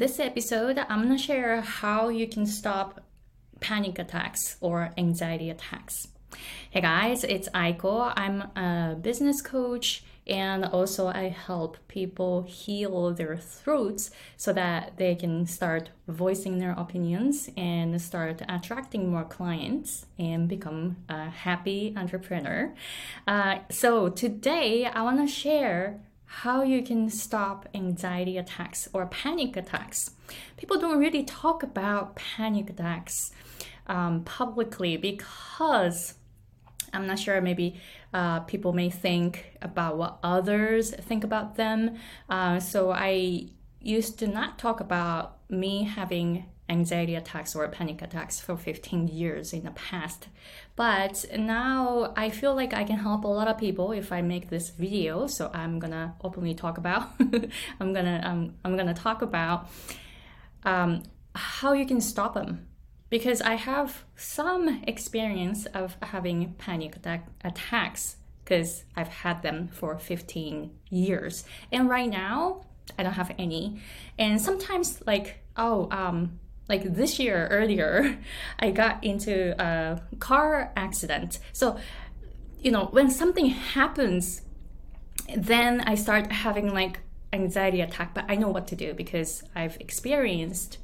this episode, I'm gonna share how you can stop panic attacks or anxiety attacks. Hey guys, it's Aiko. I'm a business coach and also I help people heal their throats so that they can start voicing their opinions and start attracting more clients and become a happy entrepreneur. Uh, so today I want to share how you can stop anxiety attacks or panic attacks. People don't really talk about panic attacks um, publicly because I'm not sure, maybe uh, people may think about what others think about them. Uh, so I used to not talk about me having anxiety attacks or panic attacks for 15 years in the past. But now I feel like I can help a lot of people if I make this video. So I'm gonna openly talk about. I'm gonna um, I'm gonna talk about um, how you can stop them because I have some experience of having panic attack attacks because I've had them for 15 years. And right now, I don't have any. And sometimes like, oh, um like this year earlier, I got into a car accident. So, you know, when something happens, then I start having like anxiety attack, but I know what to do because I've experienced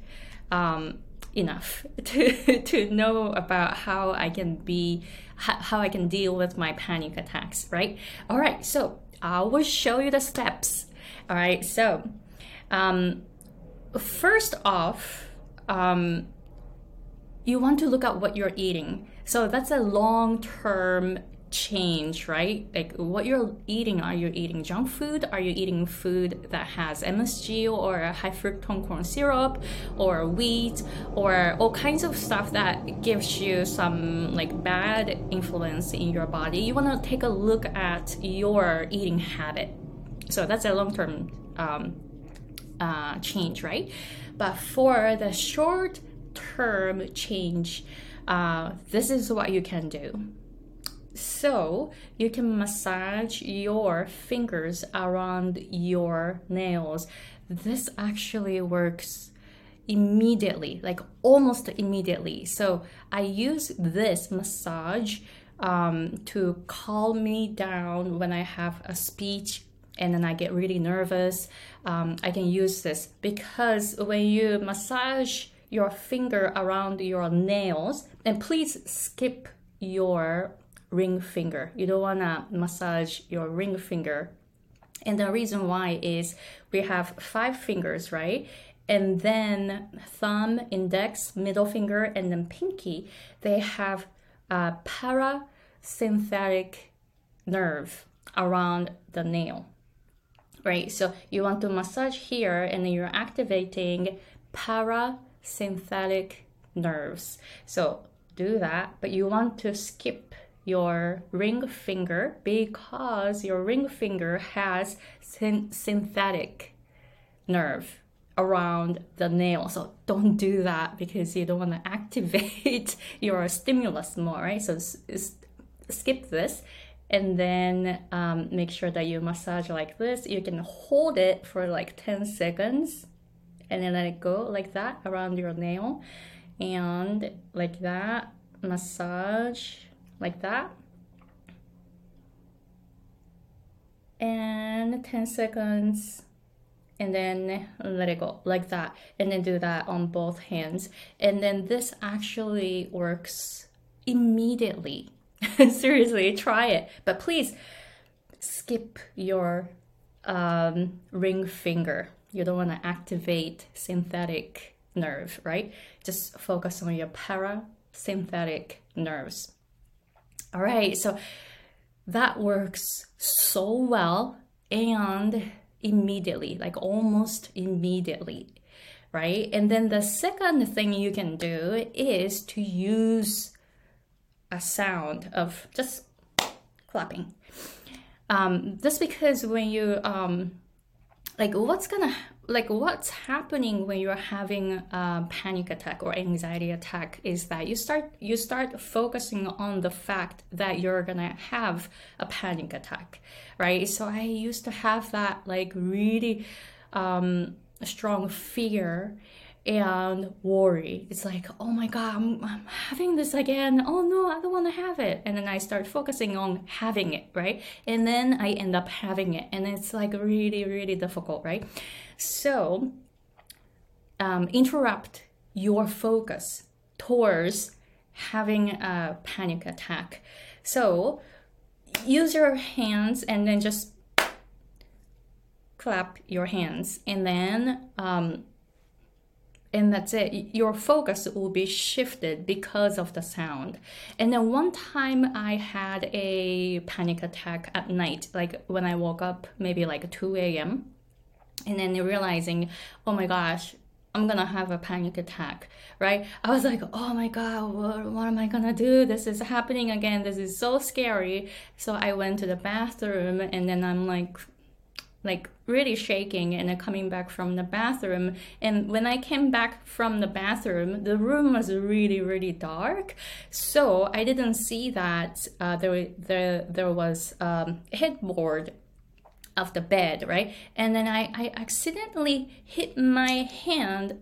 um, enough to to know about how I can be how I can deal with my panic attacks, right? All right, so I will show you the steps. All right, so um, first off, um, you want to look at what you're eating. So that's a long term change, right? Like what you're eating, are you eating junk food? Are you eating food that has MSG or high fructose corn syrup or wheat or all kinds of stuff that gives you some like bad influence in your body? You want to take a look at your eating habit. So that's a long term um, uh, change, right? But for the short term change, uh, this is what you can do so you can massage your fingers around your nails. This actually works immediately, like almost immediately. So I use this massage um, to calm me down when I have a speech and then I get really nervous. Um, I can use this because when you massage your finger around your nails, and please skip your ring finger. You don't want to massage your ring finger. And the reason why is we have five fingers, right? And then thumb, index, middle finger, and then pinky, they have a parasympathetic nerve around the nail, right? So you want to massage here and you're activating parasympathetic nerves. So do that, but you want to skip your ring finger because your ring finger has syn- synthetic nerve around the nail. So don't do that because you don't want to activate your stimulus more, right? So skip this and then um, make sure that you massage like this. You can hold it for like 10 seconds and then let it go like that around your nail and like that massage like that. And 10 seconds and then let it go like that and then do that on both hands and then this actually works immediately seriously try it. But please skip your um, ring finger. You don't want to activate synthetic nerve right? Just focus on your parasympathetic nerves. All right, so that works so well and immediately, like almost immediately, right? And then the second thing you can do is to use a sound of just clapping. Um, because when you um, like what's gonna like what's happening when you're having a panic attack or anxiety attack is that you start you start focusing on the fact that you're gonna have a panic attack right so i used to have that like really um strong fear and worry. It's like, oh my God, I'm, I'm, having this again. Oh no, I don't want to have it. And then I start focusing on having it, right? And then I end up having it. And it's like really, really difficult, right? So um, interrupt your focus towards having a panic attack. So use your hands and then just clap your hands and then um, and that's it your focus will be shifted because of the sound and then one time i had a panic attack at night like when i woke up maybe like 2 a.m and then realizing oh my gosh I'm gonna have a panic attack, right? I was like, oh my god, what, what am I gonna do? This is happening again. This is so scary. So I went to the bathroom and then I'm like like really shaking and coming back from the bathroom. And when i came back from the bathroom the room was really really dark. So i didn't see that uh, there, there, there was um, headboard of the bed right? And then i, I accidentally hit my hand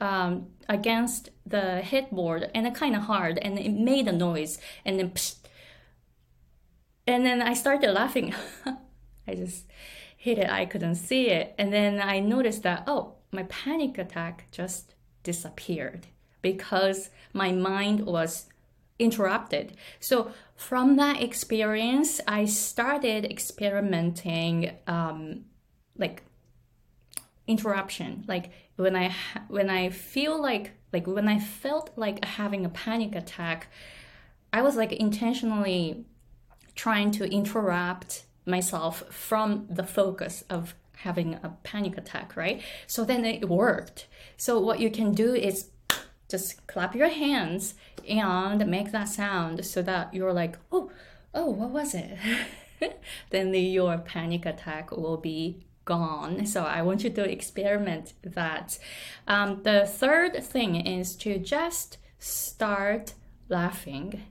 um, against the headboard and it kind of hard and it made a noise and then psh, and then i started laughing. I just hit it, I couldn't see it. And then I noticed that, oh, my panic attack just disappeared because my mind was interrupted. So from that experience, I started experimenting um, like interruption. Like when I when I feel like like when I felt like having a panic attack, I was like intentionally trying to interrupt myself from the focus of having a panic attack, right? So then it worked. So what you can do is just clap your hands and make that sound so that you're like, oh, oh, what was it? then the, your panic attack will be gone. So I want you to experiment that. Um, the third thing is to just start laughing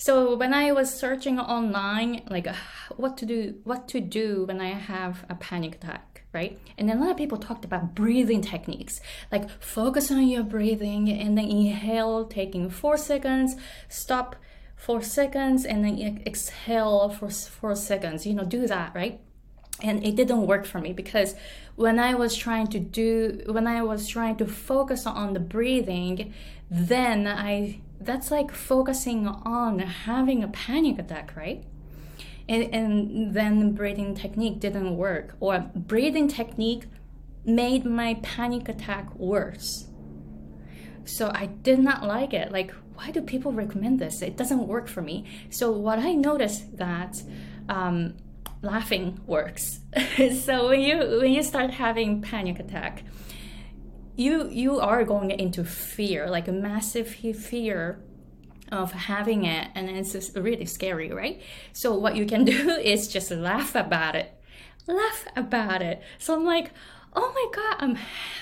so when I was searching online, like uh, what to do, what to do when I have a panic attack, right? And then a lot of people talked about breathing techniques, like focus on your breathing and then inhale, taking four seconds, stop four seconds, and then exhale for four seconds. You know, do that, right? and it didn't work for me because when i was trying to do when i was trying to focus on the breathing then i that's like focusing on having a panic attack right? And, and then breathing technique didn't work or breathing technique made my panic attack worse. So i did not like it. Like why do people recommend this? It doesn't work for me. So what i noticed that um, laughing works. so when you when you start having panic attack, you you are going into fear, like a massive fear of having it and it's really scary, right? So what you can do is just laugh about it. Laugh about it. So I'm like, "Oh my god, I'm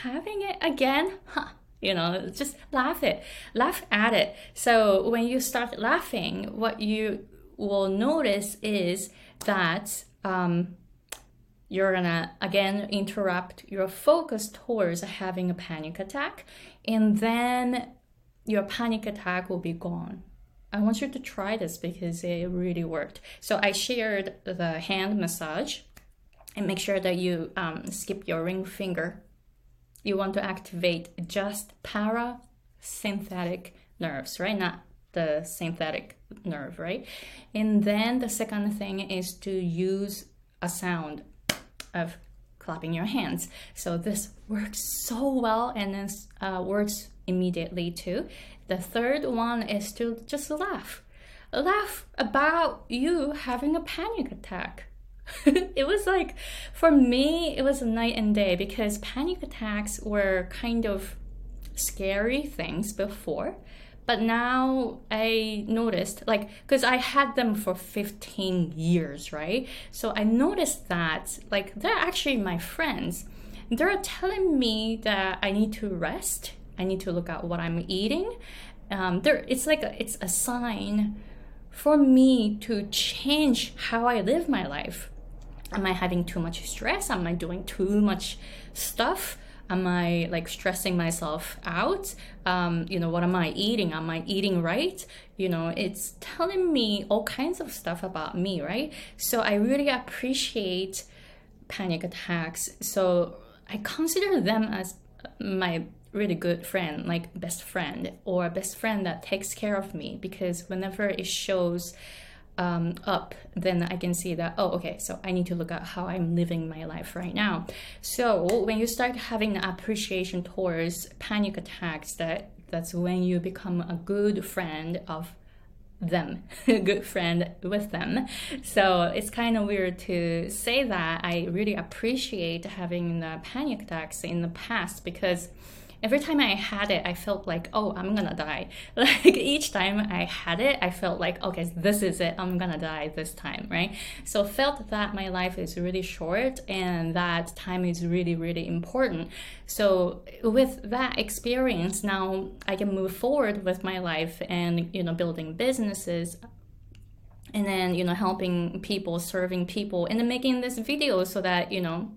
having it again." Huh you know just laugh it laugh at it so when you start laughing what you will notice is that um, you're gonna again interrupt your focus towards having a panic attack, and then your panic attack will be gone. I want you to try this because it really worked. So I shared the hand massage and make sure that you um, skip your ring finger. You want to activate just parasympathetic nerves, right? Not the synthetic nerve, right? And then the second thing is to use a sound of clapping your hands. So this works so well and then uh, works immediately too. The third one is to just laugh. Laugh about you having a panic attack. it was like, for me, it was a night and day because panic attacks were kind of scary things before but now I noticed, like, because I had them for 15 years, right? So I noticed that, like, they're actually my friends. They're telling me that I need to rest, I need to look at what I'm eating. Um, there, it's like a, it's a sign for me to change how I live my life. am I having too much stress? Am I doing too much stuff? Am I like stressing myself out? Um, you know, what am I eating? Am I eating right? You know, it's telling me all kinds of stuff about me, right? So I really appreciate panic attacks. So I consider them as my really good friend, like best friend, or best friend that takes care of me because whenever it shows um, up, then I can see that, oh, okay, so I need to look at how I'm living my life right now. So when you start having appreciation towards panic attacks, that that's when you become a good friend of them, a good friend with them. So it's kind of weird to say that I really appreciate having the panic attacks in the past because every time I had it, I felt like, oh, I'm gonna die. Like each time I had it, I felt like, okay, this is it. I'm gonna die this time, right? So felt that my life is really short and that time is really, really important. So with that experience, now I can move forward with my life and you know building businesses and then you know helping people serving people and then making this video so that you know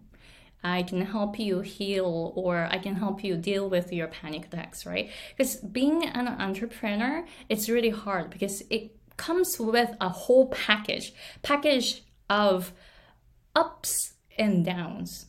I can help you heal or I can help you deal with your panic attacks, right? Because being an entrepreneur, it's really hard because it comes with a whole package, package of ups and downs.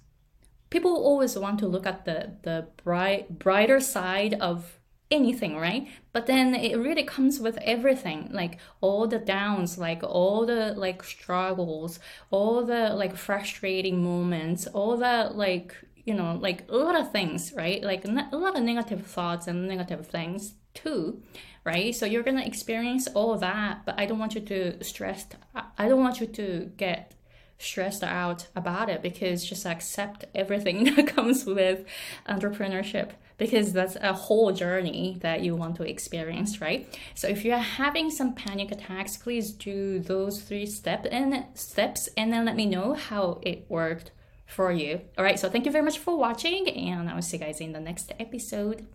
People always want to look at the the bright brighter side of anything, right? But then it really comes with everything, like all the downs, like all the like struggles, all the like frustrating moments, all the like you know like a lot of things, right? Like a lot of negative thoughts and negative things too, right? So you're gonna experience all that, but I don't want you to stress. I don't want you to get stressed out about it because just accept everything that comes with entrepreneurship because that's a whole journey that you want to experience, right? So if you're having some panic attacks, please do those three step and steps and then let me know how it worked for you. All right, so thank you very much for watching and I will see you guys in the next episode.